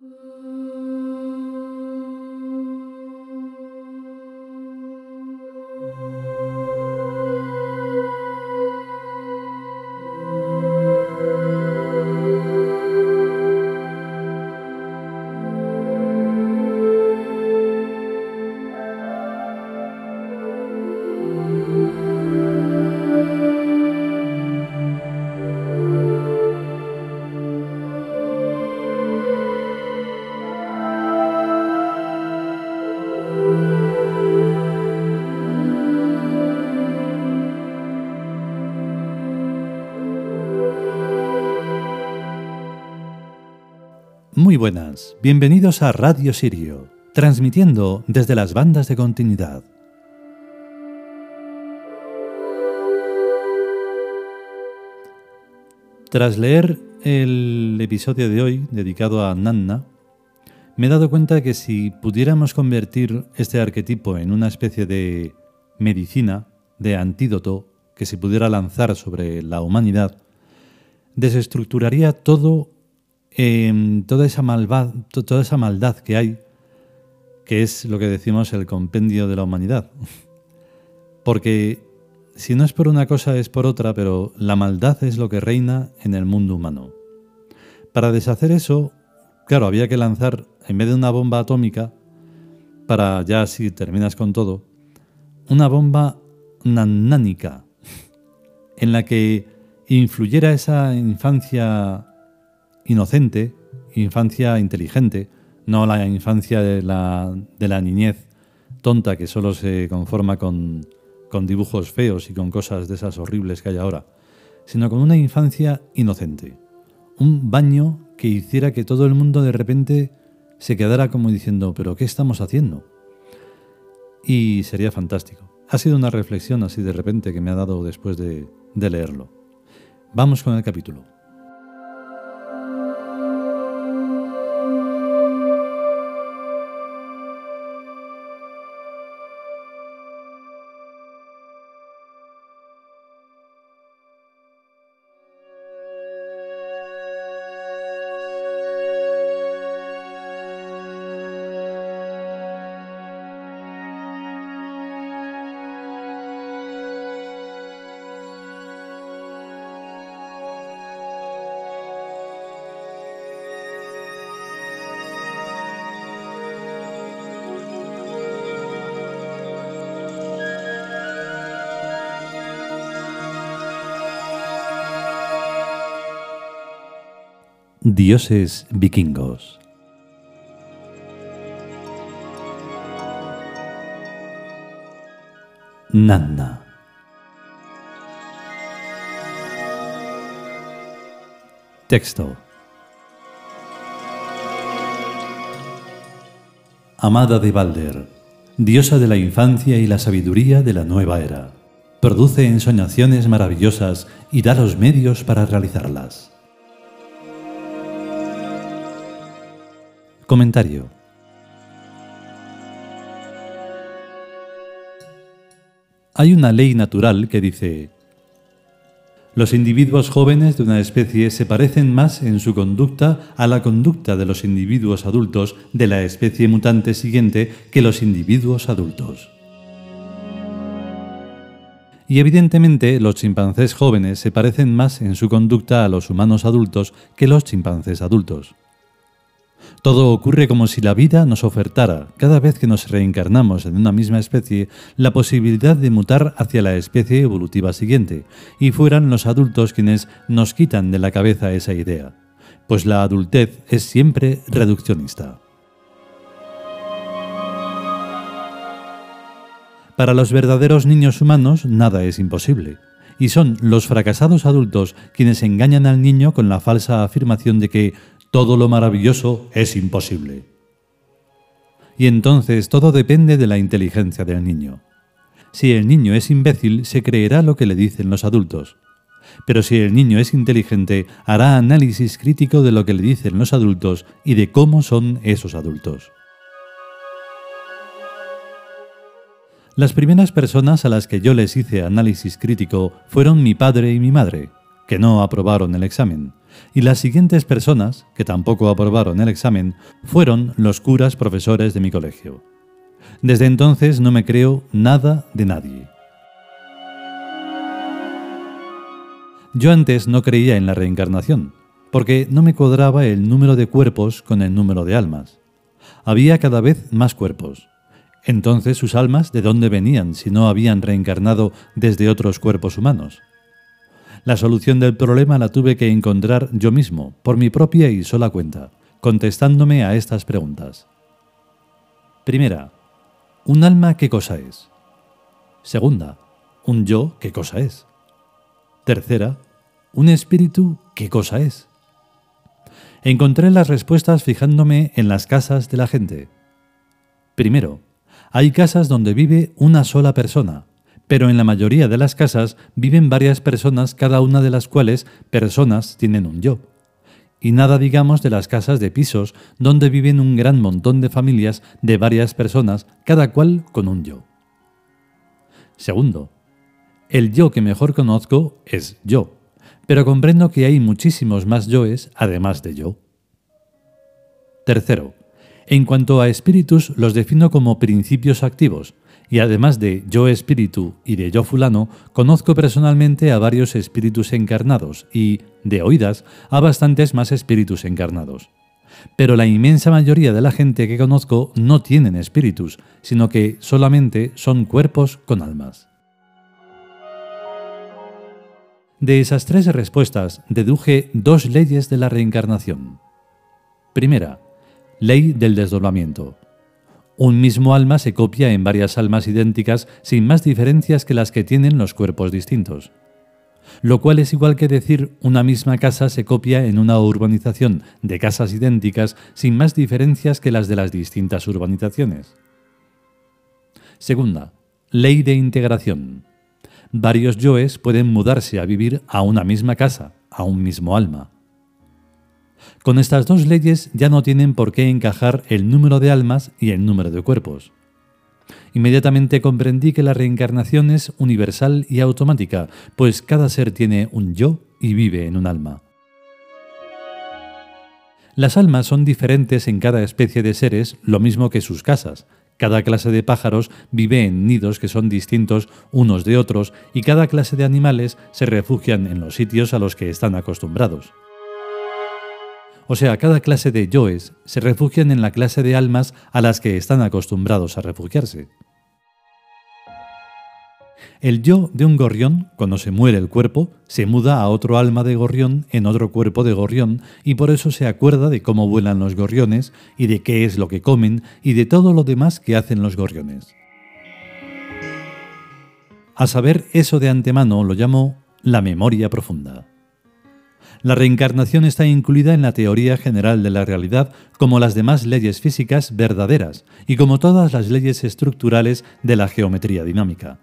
Muy buenas, bienvenidos a Radio Sirio, transmitiendo desde las bandas de continuidad. Tras leer el episodio de hoy dedicado a Nanna, me he dado cuenta que si pudiéramos convertir este arquetipo en una especie de medicina, de antídoto que se pudiera lanzar sobre la humanidad, desestructuraría todo Em, toda, esa malvaz, toda esa maldad que hay, que es lo que decimos el compendio de la humanidad. Porque si no es por una cosa es por otra, pero la maldad es lo que reina en el mundo humano. Para deshacer eso, claro, había que lanzar, en vez de una bomba atómica, para ya si terminas con todo, una bomba nanánica, en la que influyera esa infancia inocente, infancia inteligente, no la infancia de la, de la niñez tonta que solo se conforma con, con dibujos feos y con cosas de esas horribles que hay ahora, sino con una infancia inocente. Un baño que hiciera que todo el mundo de repente se quedara como diciendo, pero ¿qué estamos haciendo? Y sería fantástico. Ha sido una reflexión así de repente que me ha dado después de, de leerlo. Vamos con el capítulo. Dioses vikingos. Nanna. Texto. Amada de Balder, diosa de la infancia y la sabiduría de la nueva era, produce ensoñaciones maravillosas y da los medios para realizarlas. Comentario. Hay una ley natural que dice, los individuos jóvenes de una especie se parecen más en su conducta a la conducta de los individuos adultos de la especie mutante siguiente que los individuos adultos. Y evidentemente los chimpancés jóvenes se parecen más en su conducta a los humanos adultos que los chimpancés adultos. Todo ocurre como si la vida nos ofertara, cada vez que nos reencarnamos en una misma especie, la posibilidad de mutar hacia la especie evolutiva siguiente, y fueran los adultos quienes nos quitan de la cabeza esa idea, pues la adultez es siempre reduccionista. Para los verdaderos niños humanos nada es imposible y son los fracasados adultos quienes engañan al niño con la falsa afirmación de que todo lo maravilloso es imposible. Y entonces todo depende de la inteligencia del niño. Si el niño es imbécil, se creerá lo que le dicen los adultos. Pero si el niño es inteligente, hará análisis crítico de lo que le dicen los adultos y de cómo son esos adultos. Las primeras personas a las que yo les hice análisis crítico fueron mi padre y mi madre, que no aprobaron el examen Y las siguientes personas, que tampoco aprobaron el examen, fueron los curas profesores de mi colegio. Desde entonces no me creo nada de nadie. Yo antes no creía en la reencarnación, porque no me cuadraba el número de cuerpos con el número de almas. Había cada vez más cuerpos. Entonces sus almas, ¿de dónde venían si no habían reencarnado desde otros cuerpos humanos? La solución del problema la tuve que encontrar yo mismo, por mi propia y sola cuenta, contestándome a estas preguntas. Primera, ¿un alma qué cosa es? Segunda, ¿un yo qué cosa es? Tercera, ¿un espíritu qué cosa es? Encontré las respuestas fijándome en las casas de la gente. Primero, hay casas donde vive una sola persona, pero en la mayoría de las casas viven varias personas, cada una de las cuales personas tienen un yo. Y nada digamos de las casas de pisos, donde viven un gran montón de familias de varias personas, cada cual con un yo. Segundo, el yo que mejor conozco es yo, pero comprendo que hay muchísimos más yoes además de yo. Tercero, en cuanto a espíritus los defino como principios activos, y además de yo espíritu y de yo fulano, conozco personalmente a varios espíritus encarnados y, de oídas, a bastantes más espíritus encarnados. Pero la inmensa mayoría de la gente que conozco no tienen espíritus, sino que solamente son cuerpos con almas. De esas tres respuestas deduje dos leyes de la reencarnación. Primera, ley del desdoblamiento. Un mismo alma se copia en varias almas idénticas sin más diferencias que las que tienen los cuerpos distintos. Lo cual es igual que decir una misma casa se copia en una urbanización de casas idénticas sin más diferencias que las de las distintas urbanizaciones. Segunda, ley de integración. Varios yoes pueden mudarse a vivir a una misma casa, a un mismo alma. Con estas dos leyes ya no tienen por qué encajar el número de almas y el número de cuerpos. Inmediatamente comprendí que la reencarnación es universal y automática, pues cada ser tiene un yo y vive en un alma. Las almas son diferentes en cada especie de seres, lo mismo que sus casas. Cada clase de pájaros vive en nidos que son distintos unos de otros y cada clase de animales se refugian en los sitios a los que están acostumbrados. O sea, cada clase de yoes se refugian en la clase de almas a las que están acostumbrados a refugiarse. El yo de un gorrión, cuando se muere el cuerpo, se muda a otro alma de gorrión en otro cuerpo de gorrión y por eso se acuerda de cómo vuelan los gorriones y de qué es lo que comen y de todo lo demás que hacen los gorriones. A saber eso de antemano lo llamo la memoria profunda. La reencarnación está incluida en la teoría general de la realidad como las demás leyes físicas verdaderas y como todas las leyes estructurales de la geometría dinámica.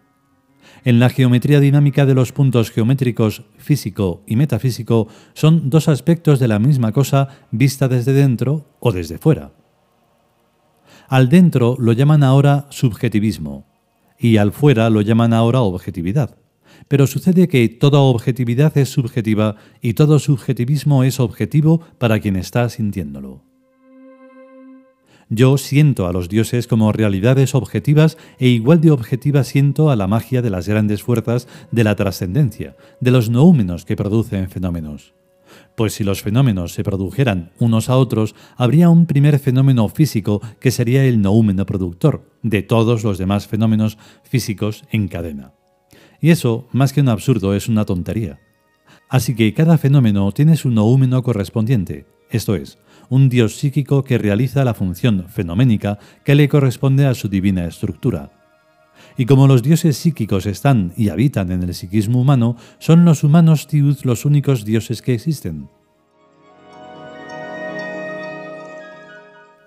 En la geometría dinámica de los puntos geométricos físico y metafísico son dos aspectos de la misma cosa vista desde dentro o desde fuera. Al dentro lo llaman ahora subjetivismo y al fuera lo llaman ahora objetividad. Pero sucede que toda objetividad es subjetiva y todo subjetivismo es objetivo para quien está sintiéndolo. Yo siento a los dioses como realidades objetivas e igual de objetiva siento a la magia de las grandes fuerzas de la trascendencia, de los noúmenos que producen fenómenos. Pues si los fenómenos se produjeran unos a otros, habría un primer fenómeno físico que sería el noúmeno productor de todos los demás fenómenos físicos en cadena. Y eso, más que un absurdo, es una tontería. Así que cada fenómeno tiene su noúmeno correspondiente, esto es, un dios psíquico que realiza la función fenoménica que le corresponde a su divina estructura. Y como los dioses psíquicos están y habitan en el psiquismo humano, son los humanos tiud los únicos dioses que existen.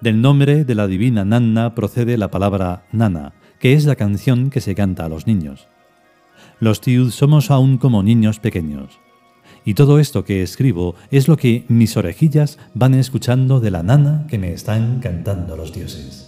Del nombre de la divina Nanna procede la palabra Nana, que es la canción que se canta a los niños. Los tiud somos aún como niños pequeños. Y todo esto que escribo es lo que mis orejillas van escuchando de la nana que me están cantando los dioses.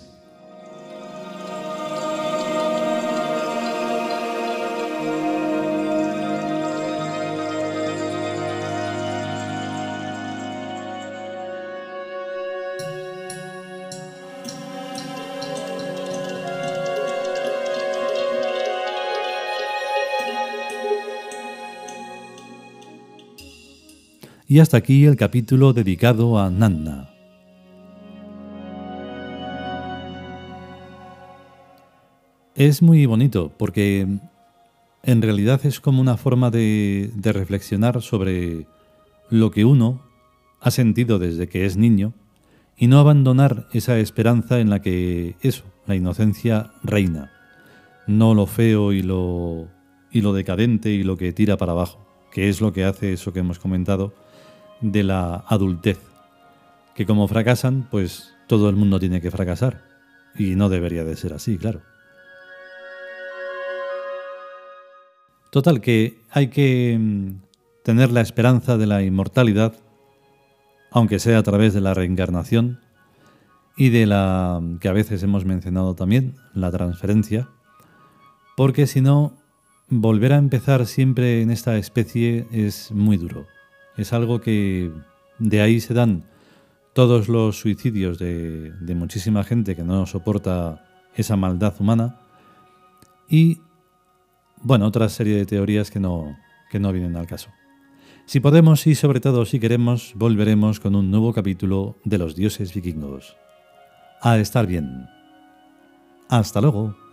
Y hasta aquí el capítulo dedicado a Nanna. Es muy bonito porque en realidad es como una forma de, de reflexionar sobre lo que uno ha sentido desde que es niño y no abandonar esa esperanza en la que eso, la inocencia reina, no lo feo y lo, y lo decadente y lo que tira para abajo, que es lo que hace eso que hemos comentado de la adultez, que como fracasan, pues todo el mundo tiene que fracasar, y no debería de ser así, claro. Total, que hay que mm, tener la esperanza de la inmortalidad, aunque sea a través de la reencarnación y de la que a veces hemos mencionado también, la transferencia, porque si no, volver a empezar siempre en esta especie es muy duro. Es algo que de ahí se dan todos los suicidios de, muchísima gente que no soporta esa maldad humana y, bueno, otra serie de teorías que no, que no vienen al caso. Si podemos y sobre todo si queremos, volveremos con un nuevo capítulo de los dioses vikingos. A estar bien. Hasta luego.